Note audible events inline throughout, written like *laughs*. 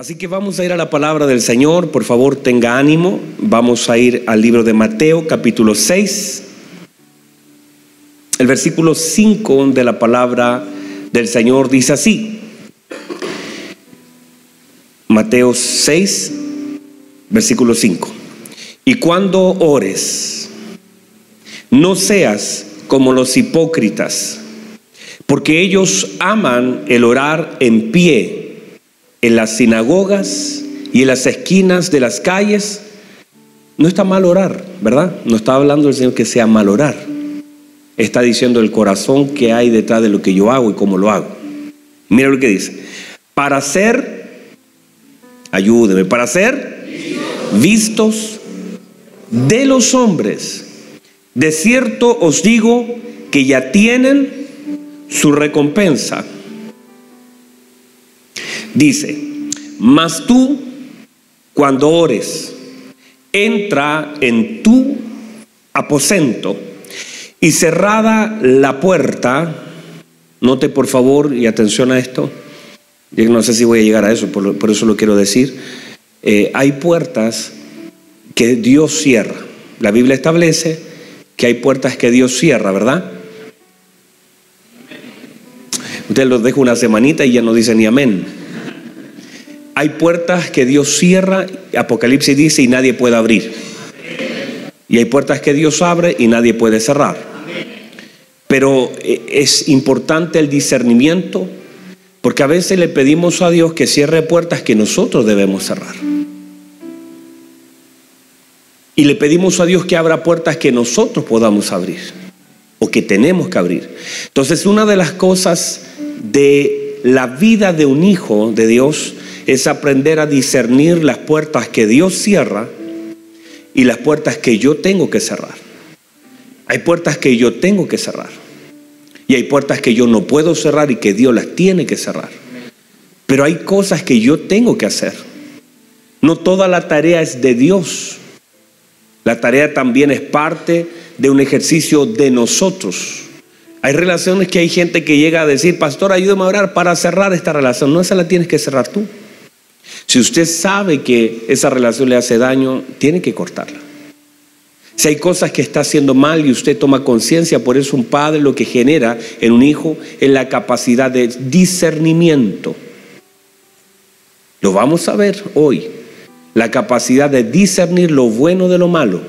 Así que vamos a ir a la palabra del Señor, por favor tenga ánimo, vamos a ir al libro de Mateo capítulo 6, el versículo 5 de la palabra del Señor dice así, Mateo 6, versículo 5, y cuando ores, no seas como los hipócritas, porque ellos aman el orar en pie en las sinagogas y en las esquinas de las calles, no está mal orar, ¿verdad? No está hablando el Señor que sea mal orar. Está diciendo el corazón que hay detrás de lo que yo hago y cómo lo hago. Mira lo que dice. Para ser, ayúdeme, para ser vistos de los hombres. De cierto os digo que ya tienen su recompensa. Dice, mas tú, cuando ores, entra en tu aposento y cerrada la puerta, note por favor y atención a esto, yo no sé si voy a llegar a eso, por, eso lo quiero decir, eh, hay puertas que Dios cierra. La Biblia establece que hay puertas que Dios cierra, ¿verdad? Usted los deja una semanita y ya no dice ni amén. Hay puertas que Dios cierra, Apocalipsis dice, y nadie puede abrir. Y hay puertas que Dios abre y nadie puede cerrar. Pero eh, es importante el discernimiento, porque a veces le pedimos a Dios que cierre puertas que nosotros debemos cerrar. Y le pedimos a Dios que abra puertas que nosotros podamos abrir o que tenemos que abrir. Entonces, una de las cosas de la vida de un hijo de Dios es aprender a discernir las puertas que Dios cierra y las puertas que yo tengo que cerrar. Hay puertas que yo tengo que cerrar. Y hay puertas que yo no puedo cerrar y que Dios las tiene que cerrar. Pero hay cosas que yo tengo que hacer. No toda la tarea es de Dios. La tarea también es parte de un ejercicio de nosotros. Hay relaciones que hay gente que llega a decir, pastor, ayúdame a orar para cerrar esta relación. No, esa la tienes que cerrar tú. Si usted sabe que esa relación le hace daño, tiene que cortarla. Si hay cosas que está haciendo mal y usted toma conciencia, por eso un padre lo que genera en un hijo es la capacidad de discernimiento. Lo vamos a ver hoy. La capacidad de discernir lo bueno de lo malo.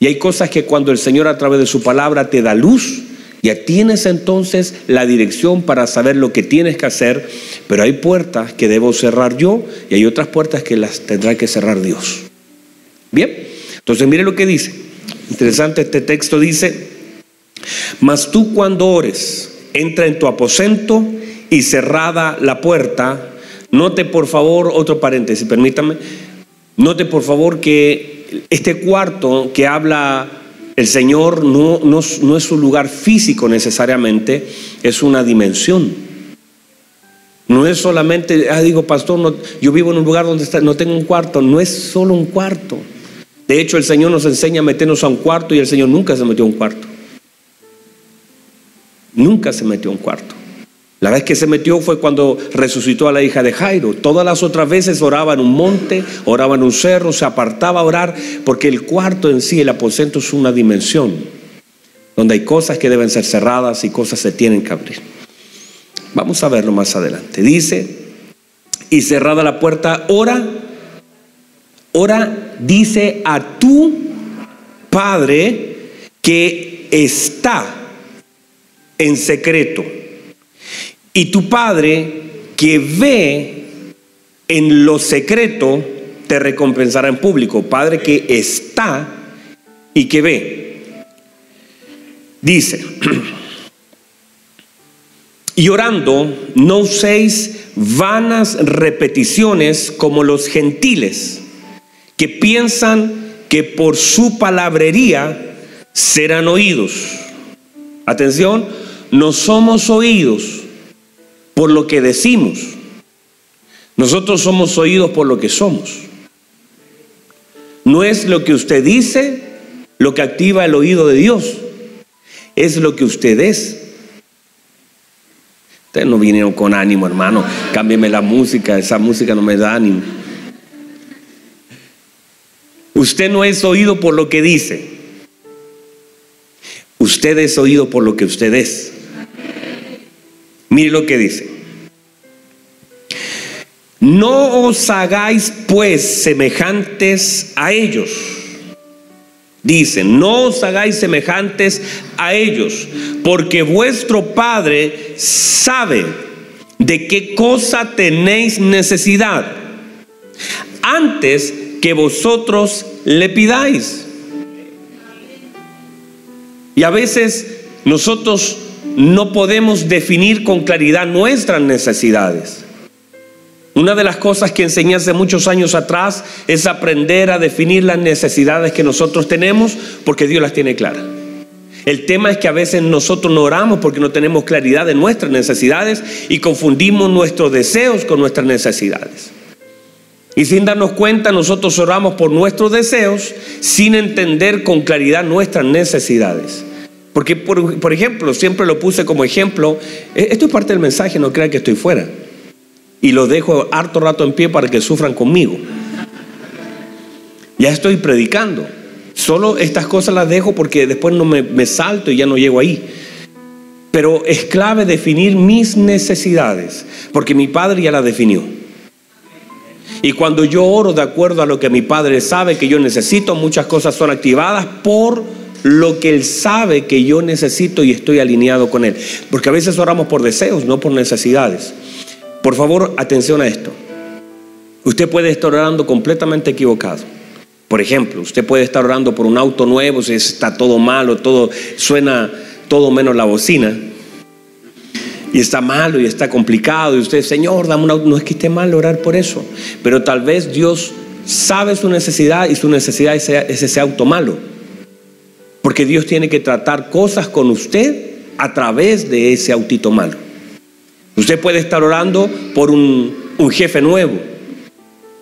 Y hay cosas que cuando el Señor a través de su palabra te da luz, ya tienes entonces la dirección para saber lo que tienes que hacer, pero hay puertas que debo cerrar yo y hay otras puertas que las tendrá que cerrar Dios. Bien, entonces mire lo que dice. Interesante este texto dice, mas tú cuando ores, entra en tu aposento y cerrada la puerta, note por favor, otro paréntesis, permítame, note por favor que este cuarto que habla el Señor no, no, es un lugar físico necesariamente, es una dimensión. No es solamente, ah, digo, pastor, yo vivo en un lugar donde no tengo un cuarto, no es solo un cuarto. De hecho, el Señor nos enseña a meternos a un cuarto y el Señor nunca se metió a un cuarto. Nunca se metió a un cuarto. La vez que se metió fue cuando resucitó a la hija de Jairo. Todas las otras veces oraba en un monte, oraba en un cerro, se apartaba a orar, porque el cuarto en sí, el aposento, es una dimensión donde hay cosas que deben ser cerradas y cosas se tienen que abrir. Vamos a verlo más adelante. Dice, y cerrada la puerta, ora, ora, dice a tu Padre que está en secreto y tu Padre que ve en lo secreto, te recompensará en público. Padre que está y que ve. Dice, *clears throat* y orando, no uséis vanas repeticiones como los gentiles, que piensan que por su palabrería serán oídos. Atención, no somos oídos por lo que decimos. Nosotros somos oídos por lo que somos. No es lo que usted dice lo que activa el oído de Dios, es lo que usted es. Ustedes no vinieron con ánimo, hermano. Cámbieme la música, esa música no me da ánimo. Usted no es oído por lo que dice. Usted es oído por lo que usted es. Mire lo que dice. No os hagáis pues semejantes a ellos. Dicen, no os hagáis semejantes a ellos, porque vuestro Padre sabe de qué cosa tenéis necesidad antes que vosotros le pidáis. Y a veces nosotros no podemos definir con claridad nuestras necesidades. Una de las cosas que enseñé hace muchos años atrás es aprender a definir las necesidades que nosotros tenemos porque Dios las tiene claras. El tema es que a veces nosotros no oramos porque no tenemos claridad de nuestras necesidades y confundimos nuestros deseos con nuestras necesidades. Y sin darnos cuenta, nosotros oramos por nuestros deseos sin entender con claridad nuestras necesidades. Porque, por, ejemplo, siempre lo puse como ejemplo, e, esto es parte del mensaje, no crean que estoy fuera. Y lo dejo harto rato en pie para que sufran conmigo. Ya estoy predicando. Solo estas cosas las dejo porque después no me, me salto y ya no llego ahí. Pero es clave definir mis necesidades, porque mi padre ya las definió. Y cuando yo oro de acuerdo a lo que mi padre sabe que yo necesito, muchas cosas son activadas por lo que Él sabe que yo necesito y estoy alineado con Él. Porque a veces oramos por deseos, no por necesidades. Por favor, atención a esto. Usted puede estar orando completamente equivocado. Por ejemplo, usted puede estar orando por un auto nuevo, si está todo malo, todo suena todo menos la bocina. Y está malo y está complicado. Y usted, Señor, dame un auto. No es que esté mal orar por eso. Pero tal vez Dios sabe su necesidad y su necesidad es ese auto malo. Porque Dios tiene que tratar cosas con usted a través de ese autito malo. Usted puede estar orando por un, jefe nuevo.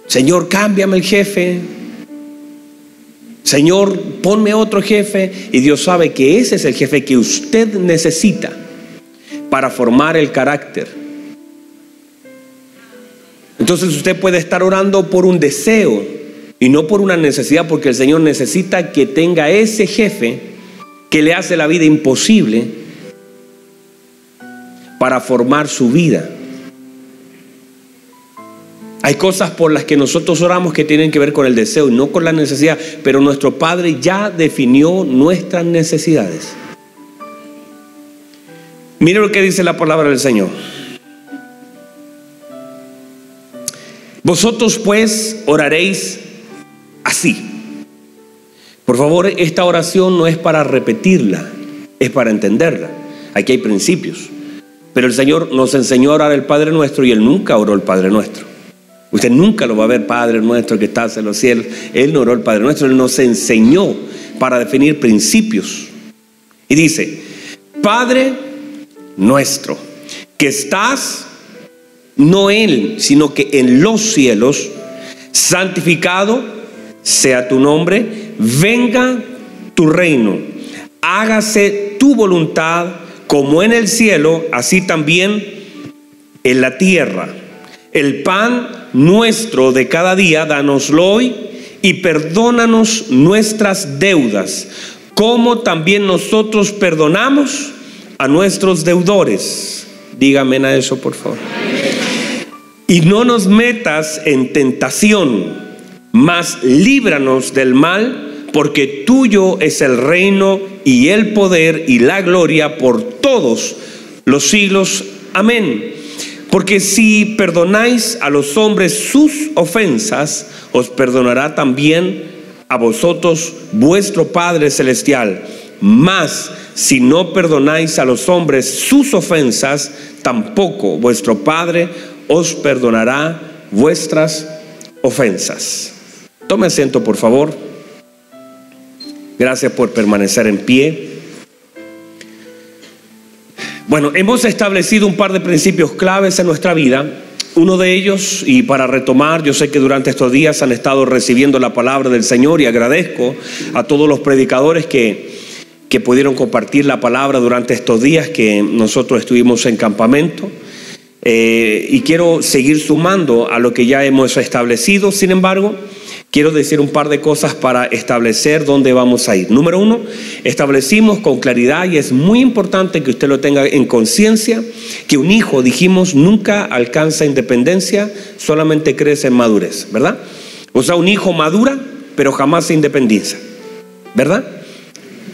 Señor, cámbiame el jefe. Señor, ponme otro jefe. Y Dios sabe que ese es el jefe que usted necesita para formar el carácter. Entonces usted puede estar orando por un deseo y no por una necesidad, porque el Señor necesita que tenga ese jefe que le hace la vida imposible para formar su vida. Hay cosas por las que nosotros oramos que tienen que ver con el deseo y no con la necesidad, pero nuestro Padre ya definió nuestras necesidades. Mire lo que dice la palabra del Señor. Vosotros pues oraréis así. Por favor, esta oración no es para repetirla, es para entenderla. Aquí hay principios. Pero el Señor nos enseñó a orar el Padre nuestro y Él nunca oró el Padre nuestro. Usted nunca lo va a ver, Padre nuestro que estás en los cielos. Él no oró el Padre nuestro, Él nos enseñó para definir principios. Y dice, Padre nuestro, que estás, no Él, sino que en los cielos, santificado sea tu nombre, venga tu reino, hágase tu voluntad como en el cielo, así también en la tierra. El pan nuestro de cada día, danoslo hoy y perdónanos nuestras deudas, como también nosotros perdonamos a nuestros deudores. Dígame a eso, por favor. Y no nos metas en tentación, mas líbranos del mal, porque tuyo es el reino y el poder y la gloria por todos los siglos. Amén. Porque si perdonáis a los hombres sus ofensas, os perdonará también a vosotros vuestro Padre Celestial. Mas si no perdonáis a los hombres sus ofensas, tampoco vuestro Padre os perdonará vuestras ofensas. Tome asiento, por favor. Gracias por permanecer en pie. Bueno, hemos establecido un par de principios claves en nuestra vida. Uno de ellos, y para retomar, yo sé que durante estos días han estado recibiendo la palabra del Señor y agradezco a todos los predicadores que que pudieron compartir la palabra durante estos días que nosotros estuvimos en campamento. eh, y quiero seguir sumando a lo que ya hemos establecido. Sin embargo, quiero decir un par de cosas para establecer dónde vamos a ir. Número uno, establecimos con claridad y es muy importante que usted lo tenga en conciencia, que un hijo, dijimos, nunca alcanza independencia, solamente crece en madurez, ¿verdad? O sea, un hijo madura, pero jamás se independiza, ¿verdad?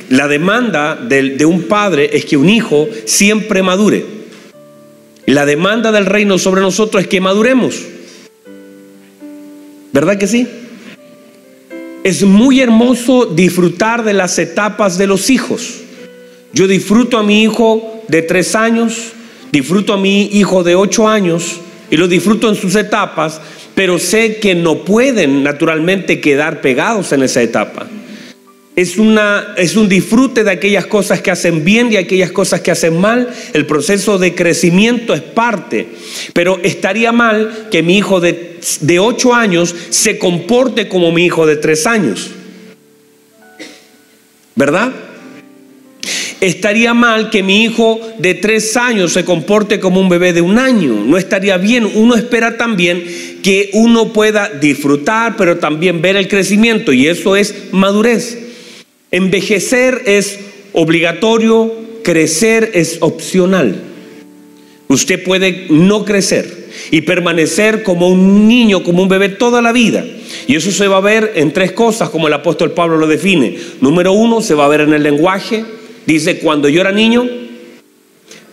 La demanda de, de un padre es que un hijo siempre madure. La demanda del reino sobre nosotros es que maduremos. ¿Verdad que sí? Es muy hermoso disfrutar de las etapas de los hijos. Yo disfruto a mi hijo de tres años, disfruto a mi hijo de ocho años y lo disfruto en sus etapas, pero sé que no pueden naturalmente quedar pegados en esa etapa. Es, una, es un disfrute de aquellas cosas que hacen bien y aquellas cosas que hacen mal. El proceso de crecimiento es parte. Pero estaría mal que mi hijo de, de 8 años se comporte como mi hijo de 3 años. ¿Verdad? Estaría mal que mi hijo de 3 años se comporte como un bebé de un año. No estaría bien. Uno espera también que uno pueda disfrutar, pero también ver el crecimiento. Y eso es madurez. Envejecer es obligatorio, crecer es opcional. Usted puede no crecer y permanecer como un niño, como un bebé toda la vida. Y eso se va a ver en tres cosas, como el apóstol Pablo lo define. Número uno, se va a ver en el lenguaje. Dice, cuando yo era niño,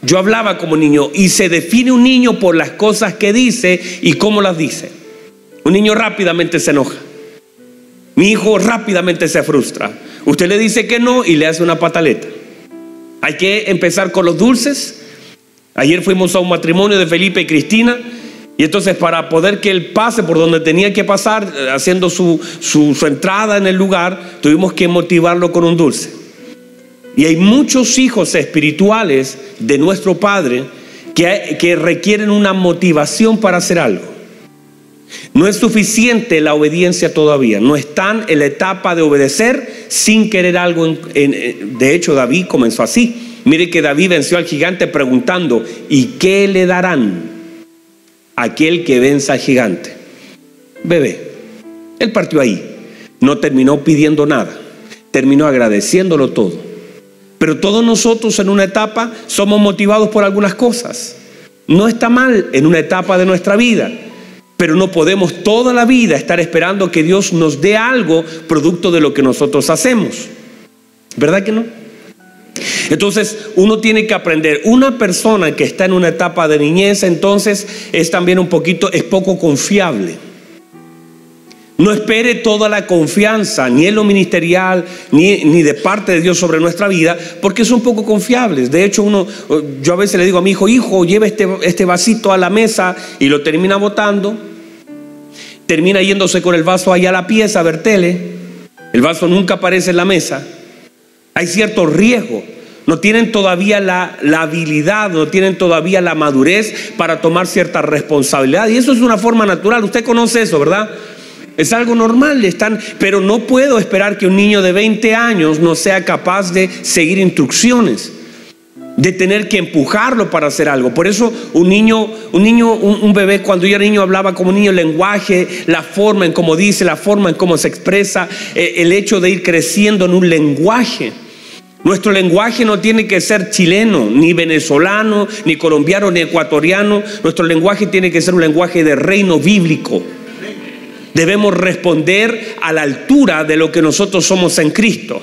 yo hablaba como niño y se define un niño por las cosas que dice y cómo las dice. Un niño rápidamente se enoja. Mi hijo rápidamente se frustra. Usted le dice que no y le hace una pataleta. Hay que empezar con los dulces. Ayer fuimos a un matrimonio de Felipe y Cristina. Y entonces para poder que él pase por donde tenía que pasar, eh, haciendo su, entrada en el lugar, tuvimos que motivarlo con un dulce. Y hay muchos hijos espirituales de nuestro Padre que, que requieren una motivación para hacer algo. No es suficiente la obediencia todavía. No están en la etapa de obedecer sin querer algo. de hecho, David comenzó así. Mire que David venció al gigante preguntando, ¿y qué le darán aquel que venza al gigante? Bebé. Él partió ahí. No terminó pidiendo nada. Terminó agradeciéndolo todo. Pero todos nosotros en una etapa somos motivados por algunas cosas. No está mal en una etapa de nuestra vida pero no podemos toda la vida estar esperando que Dios nos dé algo producto de lo que nosotros hacemos. ¿Verdad que no? Entonces uno tiene que aprender, una persona que está en una etapa de niñez entonces es también un poquito, es poco confiable. No espere toda la confianza, ni en lo ministerial, ni, ni, de parte de Dios sobre nuestra vida, porque son poco confiables. De hecho, uno, yo a veces le digo a mi hijo, hijo, lleva este, este vasito a la mesa y lo termina botando termina yéndose con el vaso allá a la pieza a ver tele, el vaso nunca aparece en la mesa, hay cierto riesgo, no tienen todavía la, la, habilidad, no tienen todavía la madurez para tomar cierta responsabilidad. Y eso es una forma natural, usted conoce eso, ¿verdad? Es algo normal, están, pero no puedo esperar que un niño de 20 años no sea capaz de seguir instrucciones de tener que empujarlo para hacer algo. Por eso un niño, un niño, un, bebé cuando yo era niño hablaba como niño el lenguaje, la forma en cómo dice, la forma en cómo se expresa, eh, el hecho de ir creciendo en un lenguaje. Nuestro lenguaje no tiene que ser chileno, ni venezolano, ni colombiano, ni ecuatoriano. Nuestro lenguaje tiene que ser un lenguaje de reino bíblico. Debemos responder a la altura de lo que nosotros somos en Cristo.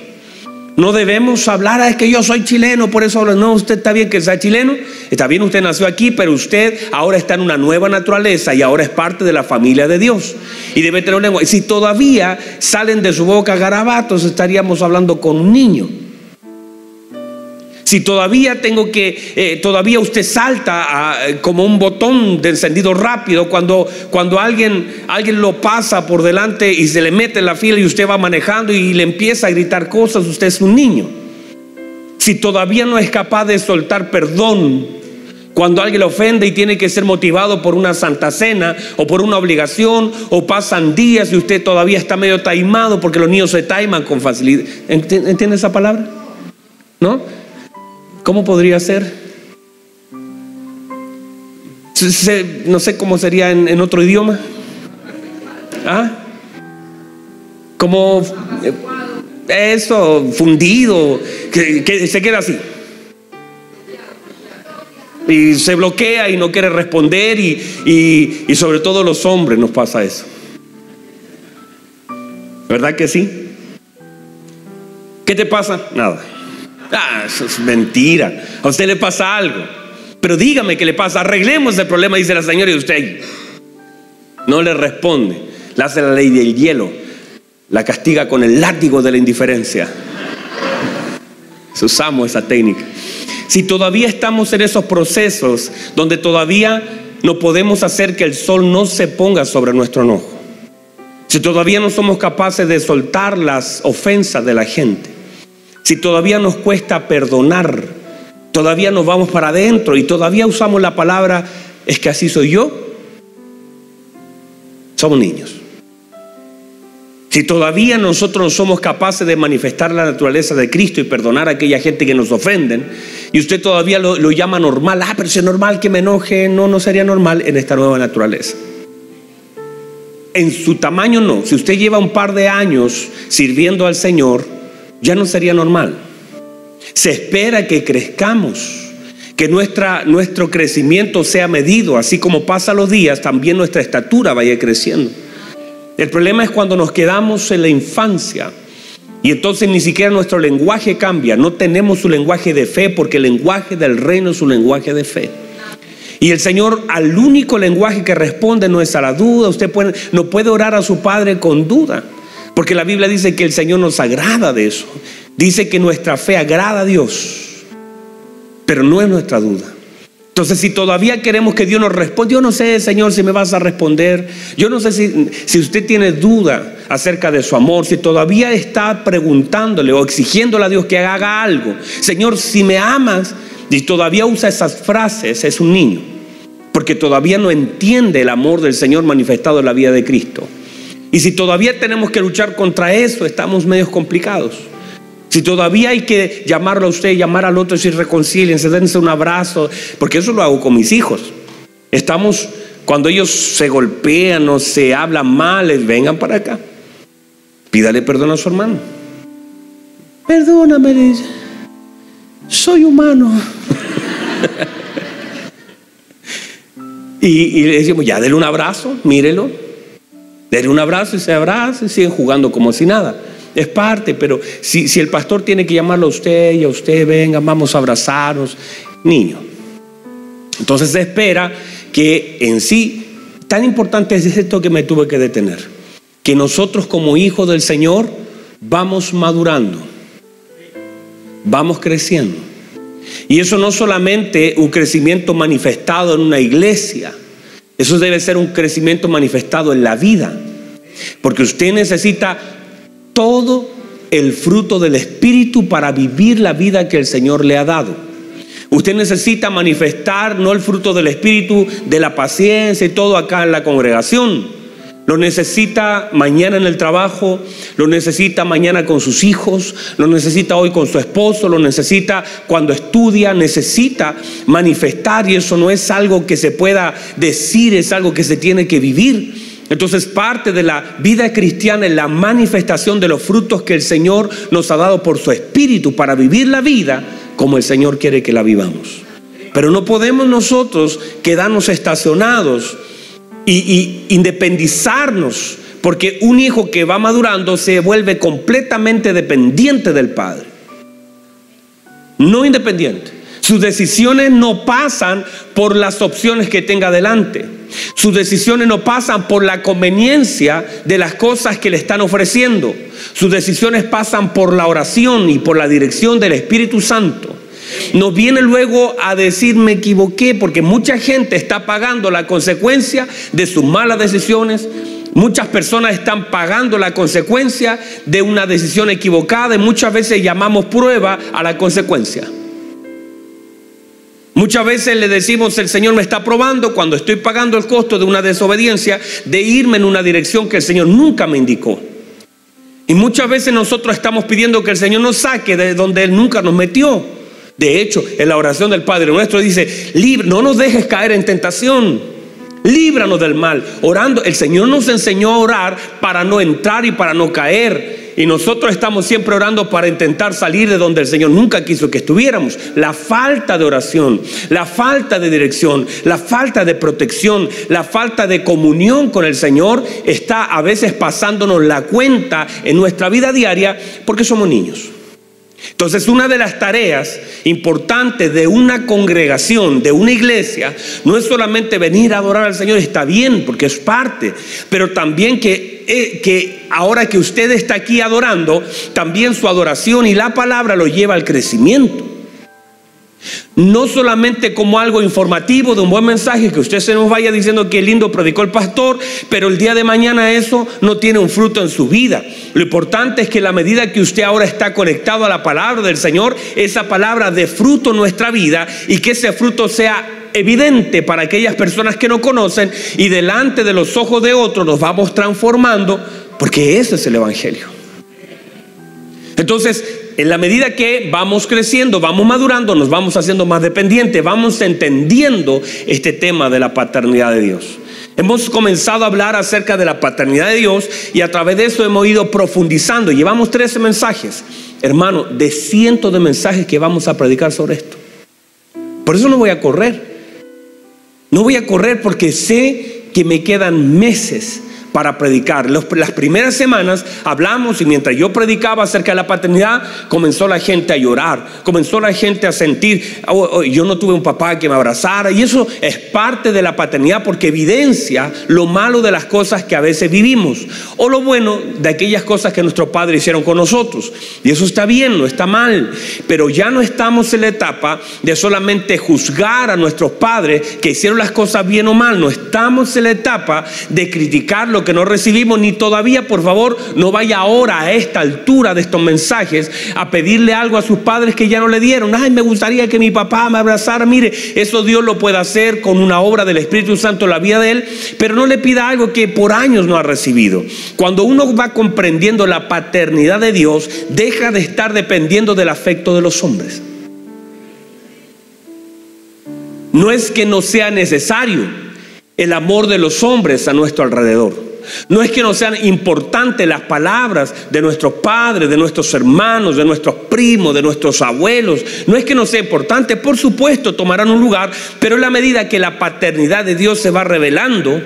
No debemos hablar, es que yo soy chileno, por eso hablo. No, usted está bien que sea chileno, está bien, usted nació aquí, pero usted ahora está en una nueva naturaleza y ahora es parte de la familia de Dios. Y debe tener un lenguaje. Si todavía salen de su boca garabatos, estaríamos hablando con un niño. Si todavía tengo que, eh, todavía usted salta ah, como un botón de encendido rápido cuando, cuando alguien, alguien lo pasa por delante y se le mete en la fila y usted va manejando y le empieza a gritar cosas, usted es un niño. Si todavía no es capaz de soltar perdón cuando alguien le ofende y tiene que ser motivado por una santa cena o por una obligación o pasan días y usted todavía está medio taimado porque los niños se taiman con facilidad. ¿Entiende esa palabra? ¿No? ¿Cómo podría ser? no sé cómo sería en, otro idioma. ¿Ah? Como eso, fundido, que, se queda así. Y se bloquea y no quiere responder y, y sobre todo los hombres nos pasa eso. ¿Verdad que sí? ¿Qué te pasa? Nada. Ah, eso es mentira. A usted le pasa algo. Pero dígame qué le pasa. Arreglemos el problema, dice la señora, y usted no le responde. Le hace la ley del hielo. La castiga con el látigo de la indiferencia. Usamos esa técnica. Si todavía estamos en esos procesos donde todavía no podemos hacer que el sol no se ponga sobre nuestro enojo, si todavía no somos capaces de soltar las ofensas de la gente, si todavía nos cuesta perdonar, todavía nos vamos para adentro y todavía usamos la palabra, es que así soy yo, somos niños. Si todavía nosotros no somos capaces de manifestar la naturaleza de Cristo y perdonar a aquella gente que nos ofenden, y usted todavía lo, lo llama normal, ah, pero si es normal que me enoje, no, no sería normal en esta nueva naturaleza en su tamaño no. Si usted lleva un par de años sirviendo al Señor, ya no sería normal. Se espera que crezcamos, que nuestra, nuestro crecimiento sea medido, así como pasa los días, también nuestra estatura vaya creciendo. El problema es cuando nos quedamos en la infancia y entonces ni siquiera nuestro lenguaje cambia, no tenemos su lenguaje de fe porque el lenguaje del reino es un lenguaje de fe. Y el Señor al único lenguaje que responde no es a la duda. Usted no puede orar a su Padre con duda. Porque la Biblia dice que el Señor nos agrada de eso. Dice que nuestra fe agrada a Dios. Pero no es nuestra duda. Entonces, si todavía queremos que Dios nos responda, yo no sé, Señor, si me vas a responder. Yo no sé si, si usted tiene duda acerca de su amor, si todavía está preguntándole o exigiéndole a Dios que haga algo. Señor, si me amas, y todavía usa esas frases, es un niño, porque todavía no entiende el amor del Señor manifestado en la vida de Cristo. Y si todavía tenemos que luchar contra eso, estamos medios complicados. Si todavía hay que llamarlo a usted, llamar al otro, decir reconcíliense, dense un abrazo, porque eso lo hago con mis hijos. Estamos, cuando ellos se golpean o se hablan mal, vengan para acá. Pídale perdón a su hermano. Perdóname, dice soy humano. *laughs* y, le decimos, ya, denle un abrazo, mírelo. Denle un abrazo y se abraza y siguen jugando como si nada. Es parte, pero si, si el pastor tiene que llamarlo a usted y a usted, venga, vamos a abrazarnos, niño. Entonces se espera que en sí, tan importante es esto que me tuve que detener, que nosotros como hijos del Señor vamos madurando vamos creciendo. Y eso no solamente un crecimiento manifestado en una iglesia, eso debe ser un crecimiento manifestado en la vida. Porque usted necesita todo el fruto del Espíritu para vivir la vida que el Señor le ha dado. Usted necesita manifestar no el fruto del Espíritu, de la paciencia y todo acá en la congregación lo necesita mañana en el trabajo, lo necesita mañana con sus hijos, lo necesita hoy con su esposo, lo necesita cuando estudia, necesita manifestar y eso no es algo que se pueda decir, es algo que se tiene que vivir. Entonces parte de la vida cristiana es la manifestación de los frutos que el Señor nos ha dado por su espíritu para vivir la vida como el Señor quiere que la vivamos. Pero no podemos nosotros quedarnos estacionados y, independizarnos, porque un hijo que va madurando se vuelve completamente dependiente del padre. No independiente. Sus decisiones no pasan por las opciones que tenga delante. Sus decisiones no pasan por la conveniencia de las cosas que le están ofreciendo. Sus decisiones pasan por la oración y por la dirección del Espíritu Santo. Nos viene luego a decir me equivoqué porque mucha gente está pagando la consecuencia de sus malas decisiones. Muchas personas están pagando la consecuencia de una decisión equivocada y muchas veces llamamos prueba a la consecuencia. Muchas veces le decimos el Señor me está probando cuando estoy pagando el costo de una desobediencia de irme en una dirección que el Señor nunca me indicó. Y muchas veces nosotros estamos pidiendo que el Señor nos saque de donde Él nunca nos metió. De hecho, en la oración del Padre nuestro dice, no nos dejes caer en tentación, líbranos del mal. Orando, el Señor nos enseñó a orar para no entrar y para no caer. Y nosotros estamos siempre orando para intentar salir de donde el Señor nunca quiso que estuviéramos. La falta de oración, la falta de dirección, la falta de protección, la falta de comunión con el Señor está a veces pasándonos la cuenta en nuestra vida diaria porque somos niños. Entonces, una de las tareas importantes de una congregación, de una iglesia, no es solamente venir a adorar al Señor, está bien, porque es parte, pero también que, eh, que ahora que usted está aquí adorando, también su adoración y la palabra lo lleva al crecimiento. No solamente como algo informativo de un buen mensaje, que usted se nos vaya diciendo que lindo predicó el pastor, pero el día de mañana eso no tiene un fruto en su vida. Lo importante es que la medida que usted ahora está conectado a la palabra del Señor, esa palabra dé fruto en nuestra vida y que ese fruto sea evidente para aquellas personas que no conocen y delante de los ojos de otros nos vamos transformando, porque ese es el Evangelio. Entonces, en la medida que vamos creciendo, vamos madurando, nos vamos haciendo más dependientes, vamos entendiendo este tema de la paternidad de Dios. Hemos comenzado a hablar acerca de la paternidad de Dios y a través de eso hemos ido profundizando. Llevamos 13 mensajes, hermano, de cientos de mensajes que vamos a predicar sobre esto. Por eso no voy a correr. No voy a correr porque sé que me quedan meses para predicar. las primeras semanas hablamos y mientras yo predicaba acerca de la paternidad, comenzó la gente a llorar, comenzó la gente a sentir, oh, oh, yo no tuve un papá que me abrazara y eso es parte de la paternidad porque evidencia lo malo de las cosas que a veces vivimos o lo bueno de aquellas cosas que nuestros padres hicieron con nosotros. Y eso está bien, no está mal, pero ya no estamos en la etapa de solamente juzgar a nuestros padres que hicieron las cosas bien o mal, no estamos en la etapa de criticar lo que no recibimos, ni todavía, por favor, no vaya ahora a esta altura de estos mensajes a pedirle algo a sus padres que ya no le dieron. Ay, me gustaría que mi papá me abrazara. Mire, eso Dios lo puede hacer con una obra del Espíritu Santo en la vida de él, pero no le pida algo que por años no ha recibido. Cuando uno va comprendiendo la paternidad de Dios, deja de estar dependiendo del afecto de los hombres. No es que no sea necesario el amor de los hombres a nuestro alrededor. No es que no sean importantes las palabras de nuestros padres, de nuestros hermanos, de nuestros primos, de nuestros abuelos. No es que no sea importante, por supuesto tomarán un lugar, pero en la medida que la paternidad de Dios se va revelando,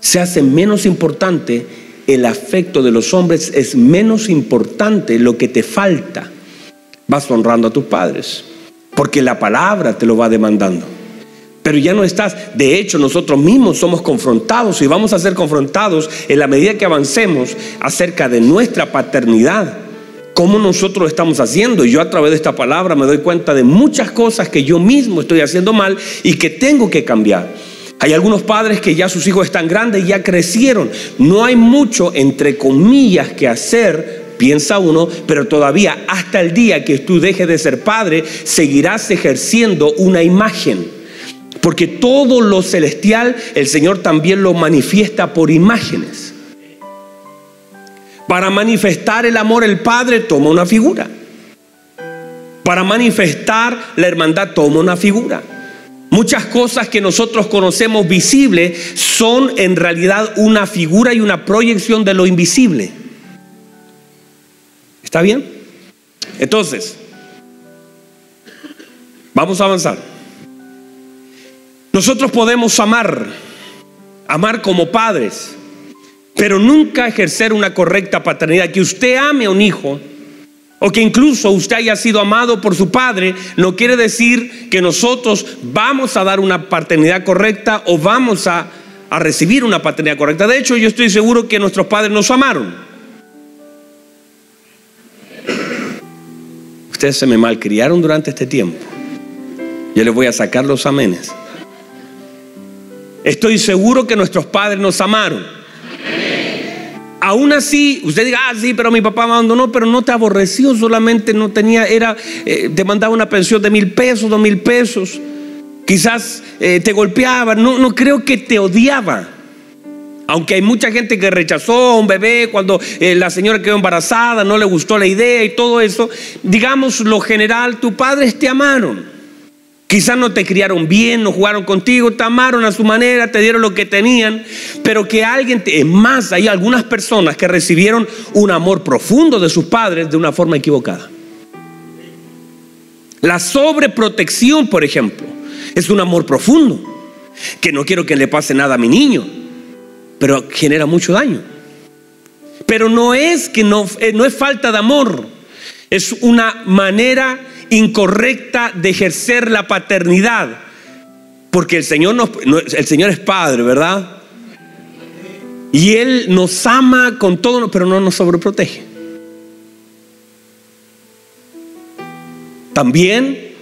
se hace menos importante el afecto de los hombres, es menos importante lo que te falta. Vas honrando a tus padres, porque la palabra te lo va demandando. Pero ya no estás. De hecho, nosotros mismos somos confrontados y vamos a ser confrontados en la medida que avancemos acerca de nuestra paternidad. Cómo nosotros estamos haciendo. Y yo a través de esta palabra me doy cuenta de muchas cosas que yo mismo estoy haciendo mal y que tengo que cambiar. Hay algunos padres que ya sus hijos están grandes, ya crecieron. No hay mucho, entre comillas, que hacer piensa uno, pero todavía hasta el día que tú dejes de ser padre, seguirás ejerciendo una imagen. Porque todo lo celestial el Señor también lo manifiesta por imágenes. Para manifestar el amor el Padre toma una figura. Para manifestar la hermandad toma una figura. Muchas cosas que nosotros conocemos visibles son en realidad una figura y una proyección de lo invisible. ¿Está bien? Entonces, vamos a avanzar. Nosotros podemos amar, amar como padres, pero nunca ejercer una correcta paternidad. Que usted ame a un hijo o que incluso usted haya sido amado por su padre, no quiere decir que nosotros vamos a dar una paternidad correcta o vamos a, a recibir una paternidad correcta. De hecho, yo estoy seguro que nuestros padres nos amaron. Ustedes se me malcriaron durante este tiempo. Yo les voy a sacar los amenes. Estoy seguro que nuestros padres nos amaron. Aún así, usted diga, ah, sí, pero mi papá me abandonó, pero no te aborreció, solamente no tenía, era, eh, te mandaba una pensión de mil pesos, dos mil pesos. Quizás eh, te golpeaba, no, no creo que te odiaba. Aunque hay mucha gente que rechazó a un bebé cuando eh, la señora quedó embarazada, no le gustó la idea y todo eso, digamos lo general, tus padres te amaron. Quizás no te criaron bien, no jugaron contigo, te amaron a su manera, te dieron lo que tenían, pero que alguien, te, es más, hay algunas personas que recibieron un amor profundo de sus padres de una forma equivocada. La sobreprotección, por ejemplo, es un amor profundo, que no quiero que le pase nada a mi niño, pero genera mucho daño. Pero no es que no, eh, no es falta de amor, es una manera incorrecta de ejercer la paternidad. Porque el Señor, el Señor es Padre, ¿verdad? Y Él nos ama con todo, pero no nos sobreprotege. También,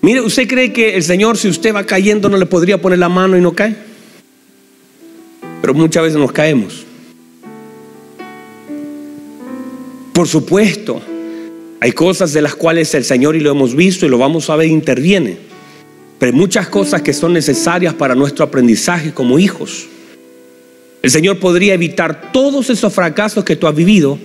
mire, ¿usted cree que el Señor, si usted va cayendo, no le podría poner la mano y no cae? Pero muchas veces nos caemos. Por supuesto, hay cosas de las cuales el Señor, y lo hemos visto y lo vamos a ver, interviene. Pero hay muchas cosas que son necesarias para nuestro aprendizaje como hijos. El Señor podría evitar todos esos fracasos que tú has vivido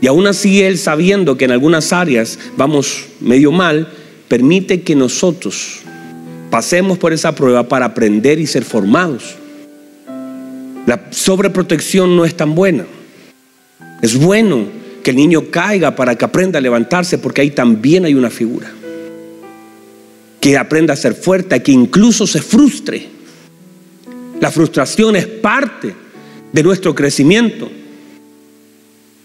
y aún así Él, sabiendo que en algunas áreas vamos medio mal, permite que nosotros pasemos por esa prueba para aprender y ser formados. La sobreprotección no es tan buena. Es bueno que el niño caiga para que aprenda a levantarse, porque ahí también hay una figura. Que aprenda a ser fuerte, que incluso se frustre. La frustración es parte de nuestro crecimiento.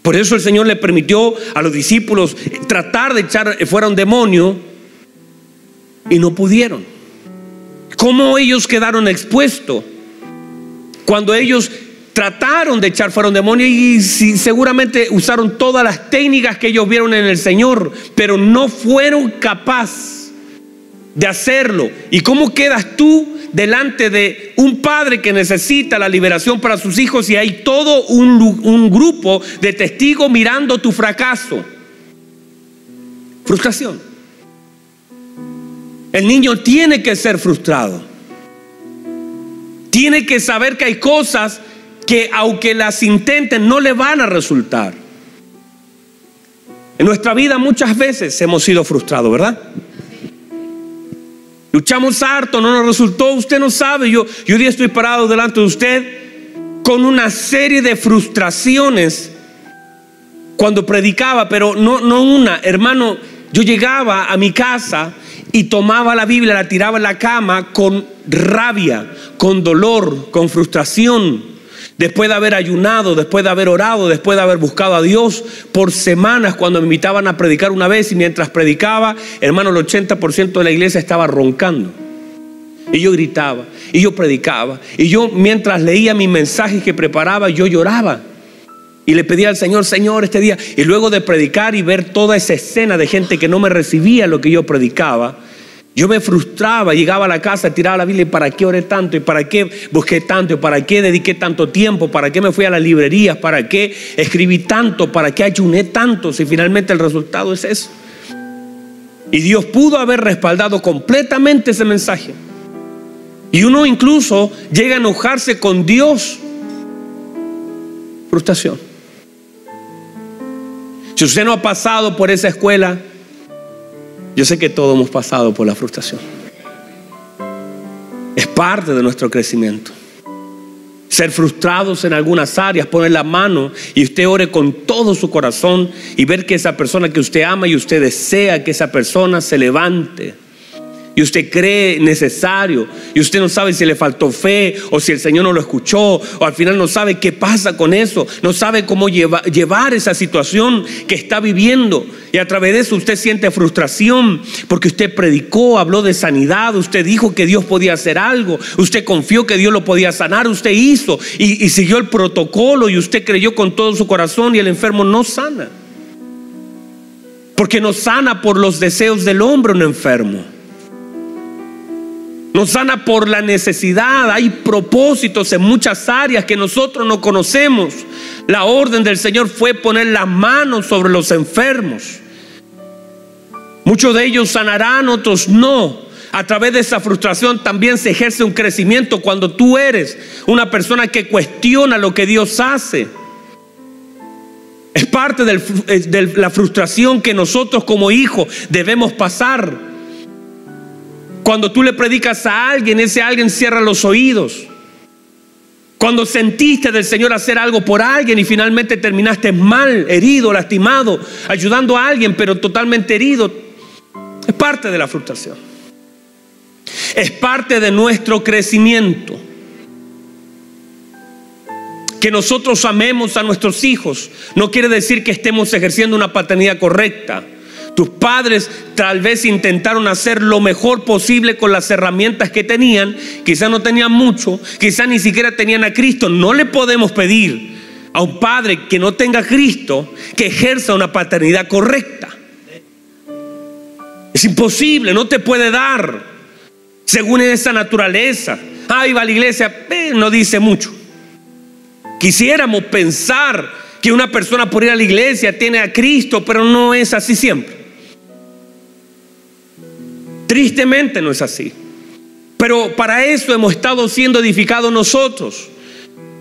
Por eso el Señor le permitió a los discípulos tratar de echar fuera un demonio y no pudieron. ¿Cómo ellos quedaron expuestos? Cuando ellos trataron de echar fuera un demonio y seguramente usaron todas las técnicas que ellos vieron en el Señor, pero no fueron capaces de hacerlo. ¿Y cómo quedas tú delante de un padre que necesita la liberación para sus hijos y hay todo un, un grupo de testigos mirando tu fracaso? Frustración. El niño tiene que ser frustrado. Tiene que saber que hay cosas que aunque las intenten no le van a resultar. En nuestra vida muchas veces hemos sido frustrados, ¿verdad? Luchamos harto, no nos resultó, usted no sabe, yo, yo día estoy parado delante de usted con una serie de frustraciones cuando predicaba, pero no, no una, hermano, yo llegaba a mi casa y tomaba la Biblia, la tiraba en la cama con rabia, con dolor, con frustración después de haber ayunado, después de haber orado, después de haber buscado a Dios por semanas cuando me invitaban a predicar una vez y mientras predicaba, hermano, el 80% de la iglesia estaba roncando. Y yo gritaba, y yo predicaba, y yo mientras leía mis mensajes que preparaba, yo lloraba. Y le pedía al Señor, Señor, este día, y luego de predicar y ver toda esa escena de gente que no me recibía lo que yo predicaba, yo me frustraba, llegaba a la casa, tiraba la Biblia y para qué oré tanto, y para qué busqué tanto, y para qué dediqué tanto tiempo, para qué me fui a las librerías, para qué escribí tanto, para qué ayuné tanto, si finalmente el resultado es eso. Y Dios pudo haber respaldado completamente ese mensaje. Y uno incluso llega a enojarse con Dios. Frustración. Si usted no ha pasado por esa escuela, yo sé que todos hemos pasado por la frustración. Es parte de nuestro crecimiento. Ser frustrados en algunas áreas, poner la mano y usted ore con todo su corazón y ver que esa persona que usted ama y usted desea que esa persona se levante y usted cree necesario y usted no sabe si le faltó fe o si el Señor no lo escuchó o al final no sabe qué pasa con eso, no sabe cómo llevar esa situación que está viviendo y a través de eso usted siente frustración porque usted predicó, habló de sanidad, usted dijo que Dios podía hacer algo, usted confió que Dios lo podía sanar, usted hizo y, y siguió el protocolo y usted creyó con todo su corazón y el enfermo no sana. Porque no sana por los deseos del hombre un enfermo. Nos sana por la necesidad. Hay propósitos en muchas áreas que nosotros no conocemos. La orden del Señor fue poner las manos sobre los enfermos. Muchos de ellos sanarán, otros no. a través de esa frustración también se ejerce un crecimiento cuando tú eres una persona que cuestiona lo que Dios hace. Es parte de la frustración que nosotros como hijos debemos pasar. Cuando tú le predicas a alguien, ese alguien cierra los oídos. Cuando sentiste del Señor hacer algo por alguien y finalmente terminaste mal, herido, lastimado, ayudando a alguien, pero totalmente herido, es parte de la frustración. Es parte de nuestro crecimiento. Que nosotros amemos a nuestros hijos no quiere decir que estemos ejerciendo una paternidad correcta. Tus padres tal vez intentaron hacer lo mejor posible con las herramientas que tenían. Quizá no tenían mucho, quizá ni siquiera tenían a Cristo. No le podemos pedir a un padre que no tenga a Cristo que ejerza una paternidad correcta. Es imposible, no te puede dar según esa naturaleza. Ah, iba a la iglesia, eh, no dice mucho. Quisiéramos pensar que una persona por ir a la iglesia tiene a Cristo, pero no es así siempre. Tristemente no es así. Pero para eso hemos estado siendo edificados nosotros.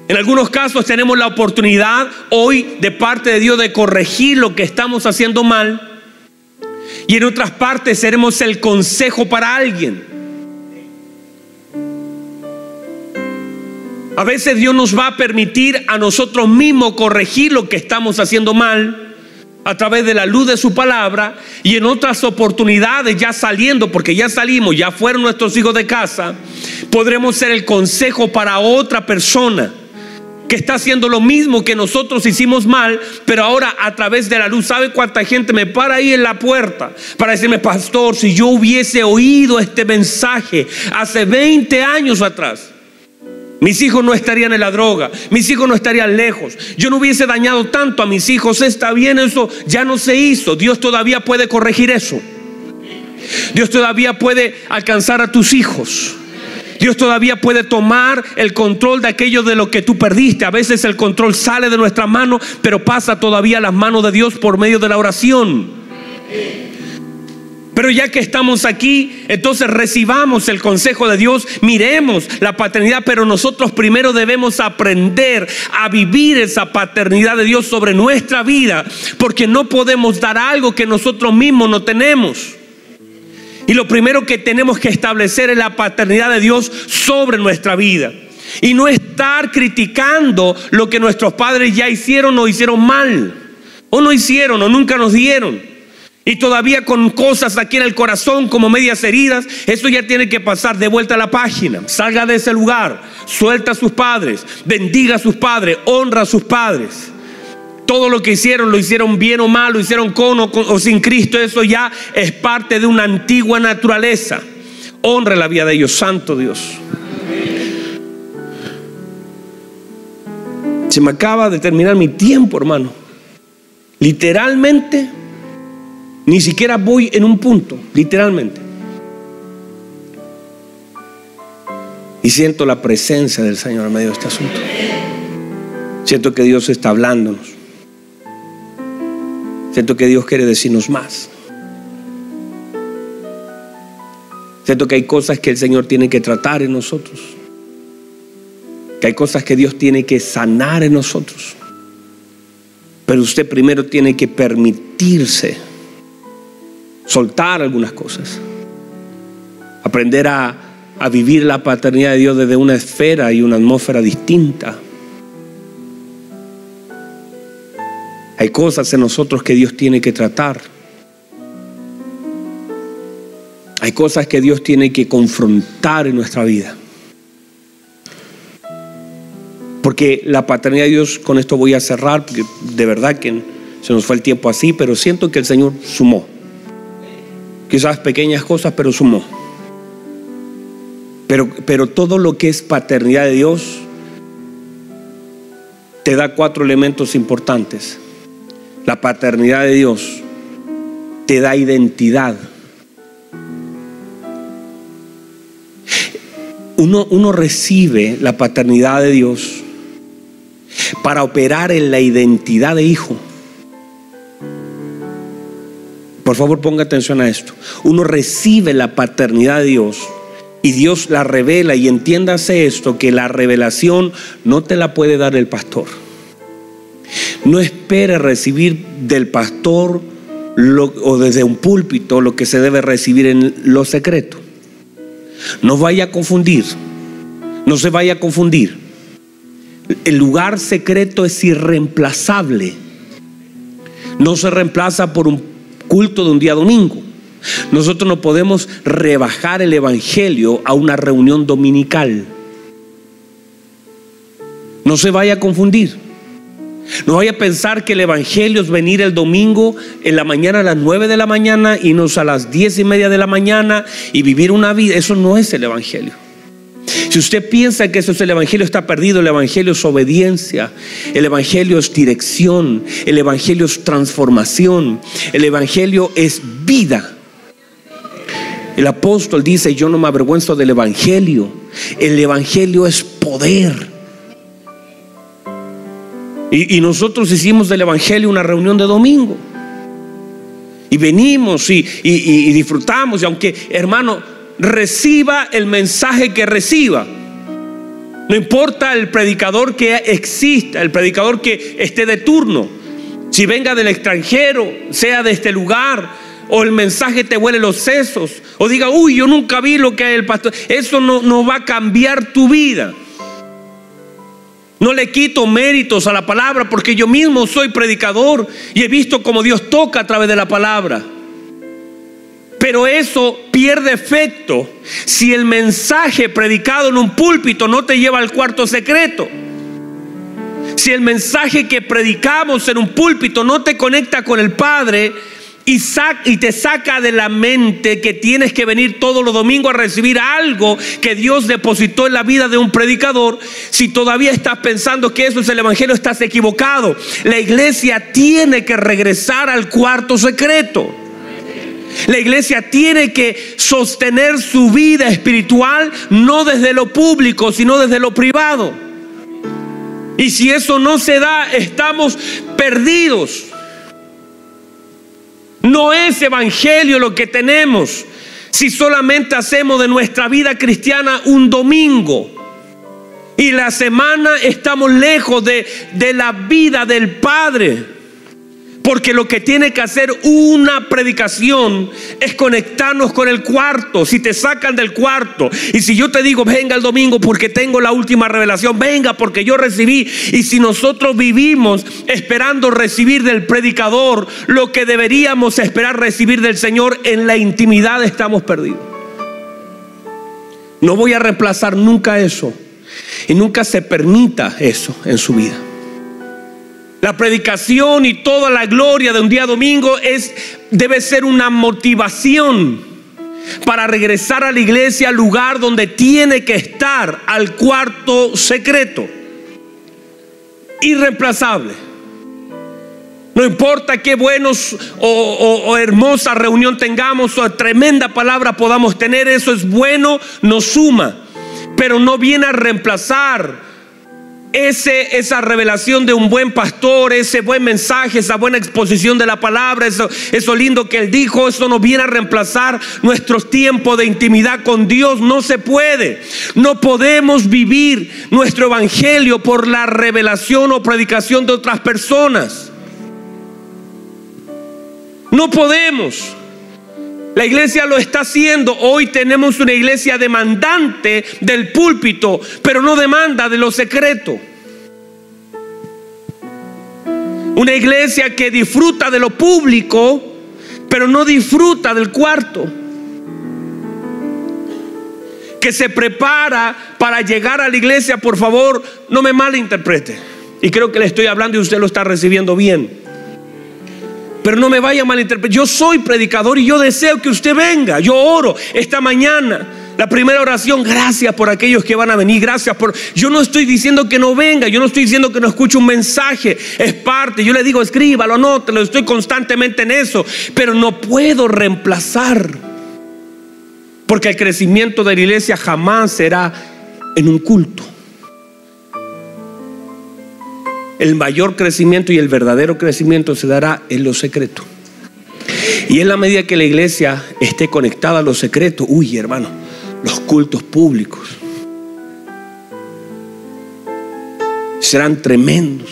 En algunos casos tenemos la oportunidad hoy de parte de Dios de corregir lo que estamos haciendo mal. Y en otras partes seremos el consejo para alguien. A veces Dios nos va a permitir a nosotros mismos corregir lo que estamos haciendo mal a través de la luz de su palabra y en otras oportunidades ya saliendo, porque ya salimos, ya fueron nuestros hijos de casa, podremos ser el consejo para otra persona que está haciendo lo mismo que nosotros hicimos mal, pero ahora a través de la luz, ¿sabe cuánta gente me para ahí en la puerta para decirme, pastor, si yo hubiese oído este mensaje hace 20 años atrás? Mis hijos no estarían en la droga, mis hijos no estarían lejos. Yo no hubiese dañado tanto a mis hijos, está bien, eso ya no se hizo. Dios todavía puede corregir eso. Dios todavía puede alcanzar a tus hijos. Dios todavía puede tomar el control de aquello de lo que tú perdiste. A veces el control sale de nuestra mano, pero pasa todavía a las manos de Dios por medio de la oración. Pero ya que estamos aquí, entonces recibamos el consejo de Dios, miremos la paternidad, pero nosotros primero debemos aprender a vivir esa paternidad de Dios sobre nuestra vida, porque no podemos dar algo que nosotros mismos no tenemos. Y lo primero que tenemos que establecer es la paternidad de Dios sobre nuestra vida. Y no estar criticando lo que nuestros padres ya hicieron o hicieron mal. O no hicieron o nunca nos dieron y todavía con cosas aquí en el corazón como medias heridas, eso ya tiene que pasar de vuelta a la página. Salga de ese lugar, suelta a sus padres, bendiga a sus padres, honra a sus padres. Todo lo que hicieron, lo hicieron bien o mal, lo hicieron con o, o sin Cristo, eso ya es parte de una antigua naturaleza. Honre la vida de ellos, Santo Dios. Se me acaba de terminar mi tiempo, hermano. Literalmente ni siquiera voy en un punto, literalmente. Y siento la presencia del Señor en medio de este asunto. Siento que Dios está hablándonos. Siento que Dios quiere decirnos más. Siento que hay cosas que el Señor tiene que tratar en nosotros. Que hay cosas que Dios tiene que sanar en nosotros. Pero usted primero tiene que permitirse soltar algunas cosas, aprender a, vivir la paternidad de Dios desde una esfera y una atmósfera distinta. Hay cosas en nosotros que Dios tiene que tratar. Hay cosas que Dios tiene que confrontar en nuestra vida. Porque la paternidad de Dios, con esto voy a cerrar, porque de verdad que se nos fue el tiempo así, pero siento que el Señor sumó. Quizás pequeñas cosas, pero sumó. Pero, pero todo lo que es paternidad de Dios te da cuatro elementos importantes. La paternidad de Dios te da identidad. Uno, uno, recibe la paternidad de Dios para operar en la identidad de hijo. Por favor, ponga atención a esto. Uno recibe la paternidad de Dios y Dios la revela y entiéndase esto, que la revelación no te la puede dar el pastor. No espere recibir del pastor o desde un púlpito lo que se debe recibir en lo secreto. No vaya a confundir, no se vaya a confundir. El lugar secreto es irreemplazable. No se reemplaza por un culto de un día domingo. Nosotros no podemos rebajar el Evangelio a una reunión dominical. No se vaya a confundir. No vaya a pensar que el Evangelio es venir el domingo en la mañana a las 9 de la mañana, y nos a las diez y media de la mañana y vivir una vida. Eso no es el Evangelio. Si usted piensa que eso es el Evangelio, está perdido. El Evangelio es obediencia, el Evangelio es dirección, el Evangelio es transformación, el Evangelio es vida. El apóstol dice, yo no me avergüenzo del Evangelio. El Evangelio es poder. Y, nosotros hicimos del Evangelio una reunión de domingo. Y venimos y, y disfrutamos. Y aunque, hermano, reciba el mensaje que reciba. No importa el predicador que exista, el predicador que esté de turno. Si venga del extranjero, sea de este lugar, o el mensaje te huele los sesos, o diga, uy, yo nunca vi lo que el pastor. Eso no, no va a cambiar tu vida. No le quito méritos a la palabra porque yo mismo soy predicador y he visto cómo Dios toca a través de la palabra. Pero eso pierde efecto si el mensaje predicado en un púlpito no te lleva al cuarto secreto. Si el mensaje que predicamos en un púlpito no te conecta con el Padre, y, te saca de la mente que tienes que venir todos los domingos a recibir algo que Dios depositó en la vida de un predicador, si todavía estás pensando que eso es el Evangelio, estás equivocado. La iglesia tiene que regresar al cuarto secreto. La iglesia tiene que sostener su vida espiritual no desde lo público, sino desde lo privado. Y si eso no se da, estamos perdidos. No es evangelio lo que tenemos si solamente hacemos de nuestra vida cristiana un domingo. Y la semana estamos lejos de, de la vida del Padre. Porque lo que tiene que hacer una predicación es conectarnos con el cuarto. Si te sacan del cuarto y si yo te digo, venga el domingo porque tengo la última revelación, venga porque yo recibí. Y si nosotros vivimos esperando recibir del predicador lo que deberíamos esperar recibir del Señor, en la intimidad estamos perdidos. No voy a reemplazar nunca eso. Y nunca se permita eso en su vida. La predicación y toda la gloria de un día domingo es, debe ser una motivación para regresar a la iglesia al lugar donde tiene que estar, al cuarto secreto. Irreemplazable. No importa qué buenos o, o, hermosa reunión tengamos o tremenda palabra podamos tener, eso es bueno, nos suma, pero no viene a reemplazar ese, esa revelación de un buen pastor, ese buen mensaje, esa buena exposición de la palabra, eso, eso lindo que él dijo, eso no viene a reemplazar nuestros tiempos de intimidad con Dios. No se puede. No podemos vivir nuestro evangelio por la revelación o predicación de otras personas. No podemos. La iglesia lo está haciendo. Hoy tenemos una iglesia demandante del púlpito, pero no demanda de lo secreto. Una iglesia que disfruta de lo público, pero no disfruta del cuarto. Que se prepara para llegar a la iglesia, por favor, no me malinterprete. Y creo que le estoy hablando y usted lo está recibiendo bien. Pero no me vaya a malinterpretar. Yo soy predicador y yo deseo que usted venga. Yo oro esta mañana. La primera oración, gracias por aquellos que van a venir, gracias por... Yo no estoy diciendo que no venga, yo no estoy diciendo que no escuche un mensaje, es parte. Yo le digo, escríbalo, lo estoy constantemente en eso, pero no puedo reemplazar. Porque el crecimiento de la iglesia jamás será en un culto. El mayor crecimiento y el verdadero crecimiento se dará en lo secreto. Y en la medida que la iglesia esté conectada a los secretos, uy hermano, los cultos públicos serán tremendos.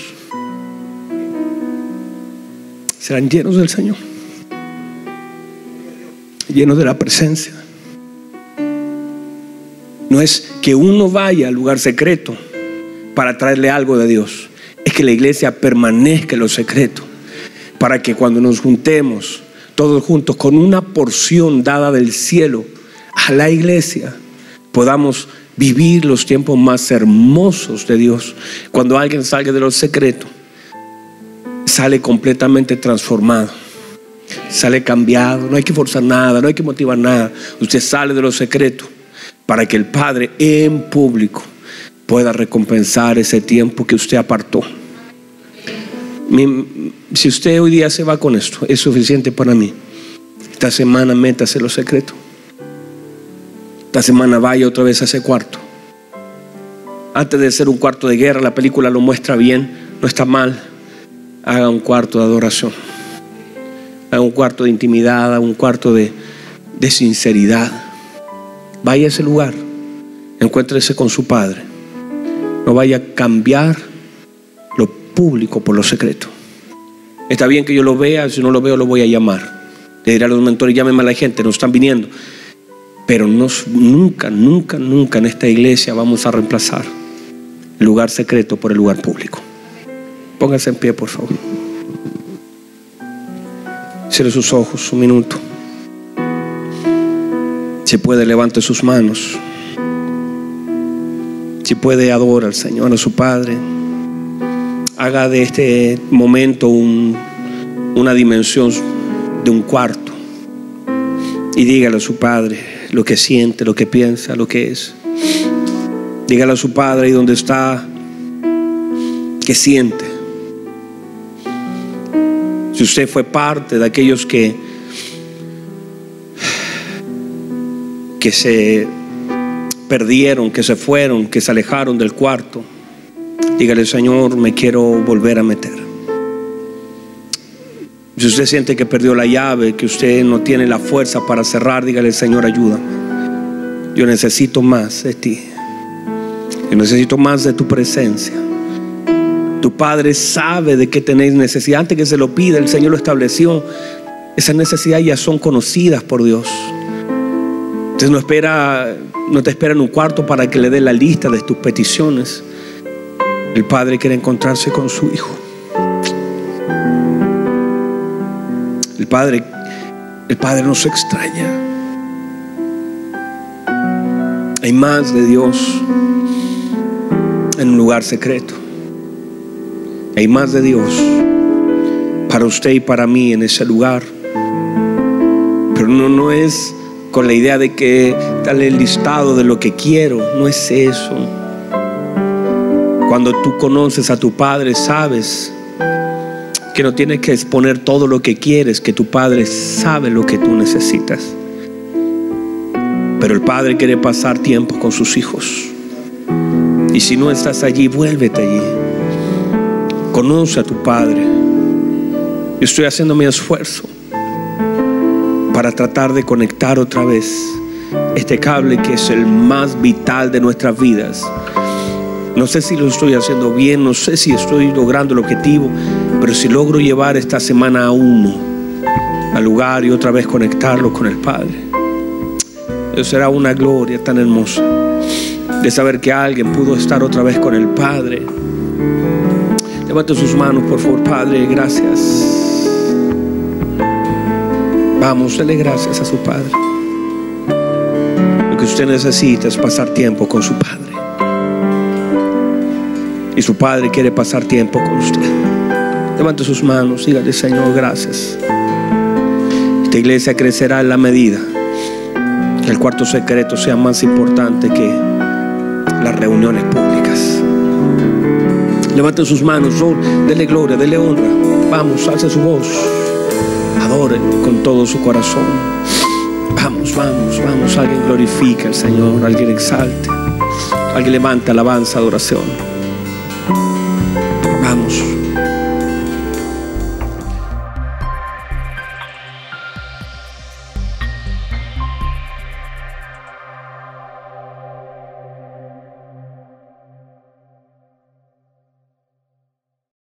Serán llenos del Señor. Llenos de la presencia. No es que uno vaya al lugar secreto para traerle algo de Dios. Es que la iglesia permanezca en lo secreto. Para que cuando nos juntemos todos juntos con una porción dada del cielo a la iglesia, podamos vivir los tiempos más hermosos de Dios. Cuando alguien salga de lo secreto, sale completamente transformado, sale cambiado, no hay que forzar nada, no hay que motivar nada. Usted sale de lo secreto para que el Padre en público pueda recompensar ese tiempo que usted apartó. Si usted hoy día se va con esto, es suficiente para mí. Esta semana métase lo secreto. Esta semana vaya otra vez a ese cuarto. Antes de ser un cuarto de guerra, la película lo muestra bien, no está mal. Haga un cuarto de adoración. Haga un cuarto de intimidad, haga un cuarto de, de sinceridad. Vaya a ese lugar. Encuéntrese con su Padre. No vaya a cambiar lo público por lo secreto. Está bien que yo lo vea, si no lo veo lo voy a llamar. Le diré a los mentores, llámenme a la gente, no están viniendo. Pero nunca, nunca, nunca en esta iglesia vamos a reemplazar el lugar secreto por el lugar público. Póngase en pie, por favor. Cierre sus ojos un minuto. Si puede, levante sus manos. Si puede, adora al Señor, a su Padre. Haga de este momento una dimensión de un cuarto. Y dígale a su Padre, lo que siente, lo que piensa, lo que es. Dígale a su padre y donde está, que siente. Si usted fue parte de aquellos que, que se perdieron, que se fueron, que se alejaron del cuarto, dígale, Señor, me quiero volver a meter. Si usted siente que perdió la llave, que usted no tiene la fuerza para cerrar, dígale, Señor, ayúdame. Yo necesito más de ti. Yo necesito más de tu presencia. Tu Padre sabe de qué tenéis necesidad. Antes que se lo pida, el Señor lo estableció. Esas necesidades ya son conocidas por Dios. Entonces no espera, no te espera en un cuarto para que le dé la lista de tus peticiones. El Padre quiere encontrarse con su Hijo. Padre, el Padre nos extraña. Hay más de Dios en un lugar secreto. Hay más de Dios para usted y para mí en ese lugar. Pero no, no es con la idea de que dale el listado de lo que quiero. No es eso. Cuando tú conoces a tu Padre, sabes que no tienes que exponer todo lo que quieres, que tu Padre sabe lo que tú necesitas. Pero el Padre quiere pasar tiempo con sus hijos. Y si no estás allí, vuélvete allí. Conoce a tu Padre. Yo estoy haciendo mi esfuerzo para tratar de conectar otra vez este cable que es el más vital de nuestras vidas no sé si lo estoy haciendo bien, no sé si estoy logrando el objetivo, pero si logro llevar esta semana a uno al lugar y otra vez conectarlo con el Padre, eso será una gloria tan hermosa de saber que alguien pudo estar otra vez con el Padre. Levante sus manos, por favor, Padre, gracias. Vamos, dele gracias a su Padre. Lo que usted necesita es pasar tiempo con su Padre y su Padre quiere pasar tiempo con usted. Levante sus manos, dígale Señor, gracias. Esta iglesia crecerá en la medida que el cuarto secreto sea más importante que las reuniones públicas. Levante sus manos, dele gloria, dele honra. Vamos, alce su voz. Con todo su corazón. Vamos, vamos, vamos. Alguien glorifica al Señor, alguien exalte, alguien levanta alabanza, adoración.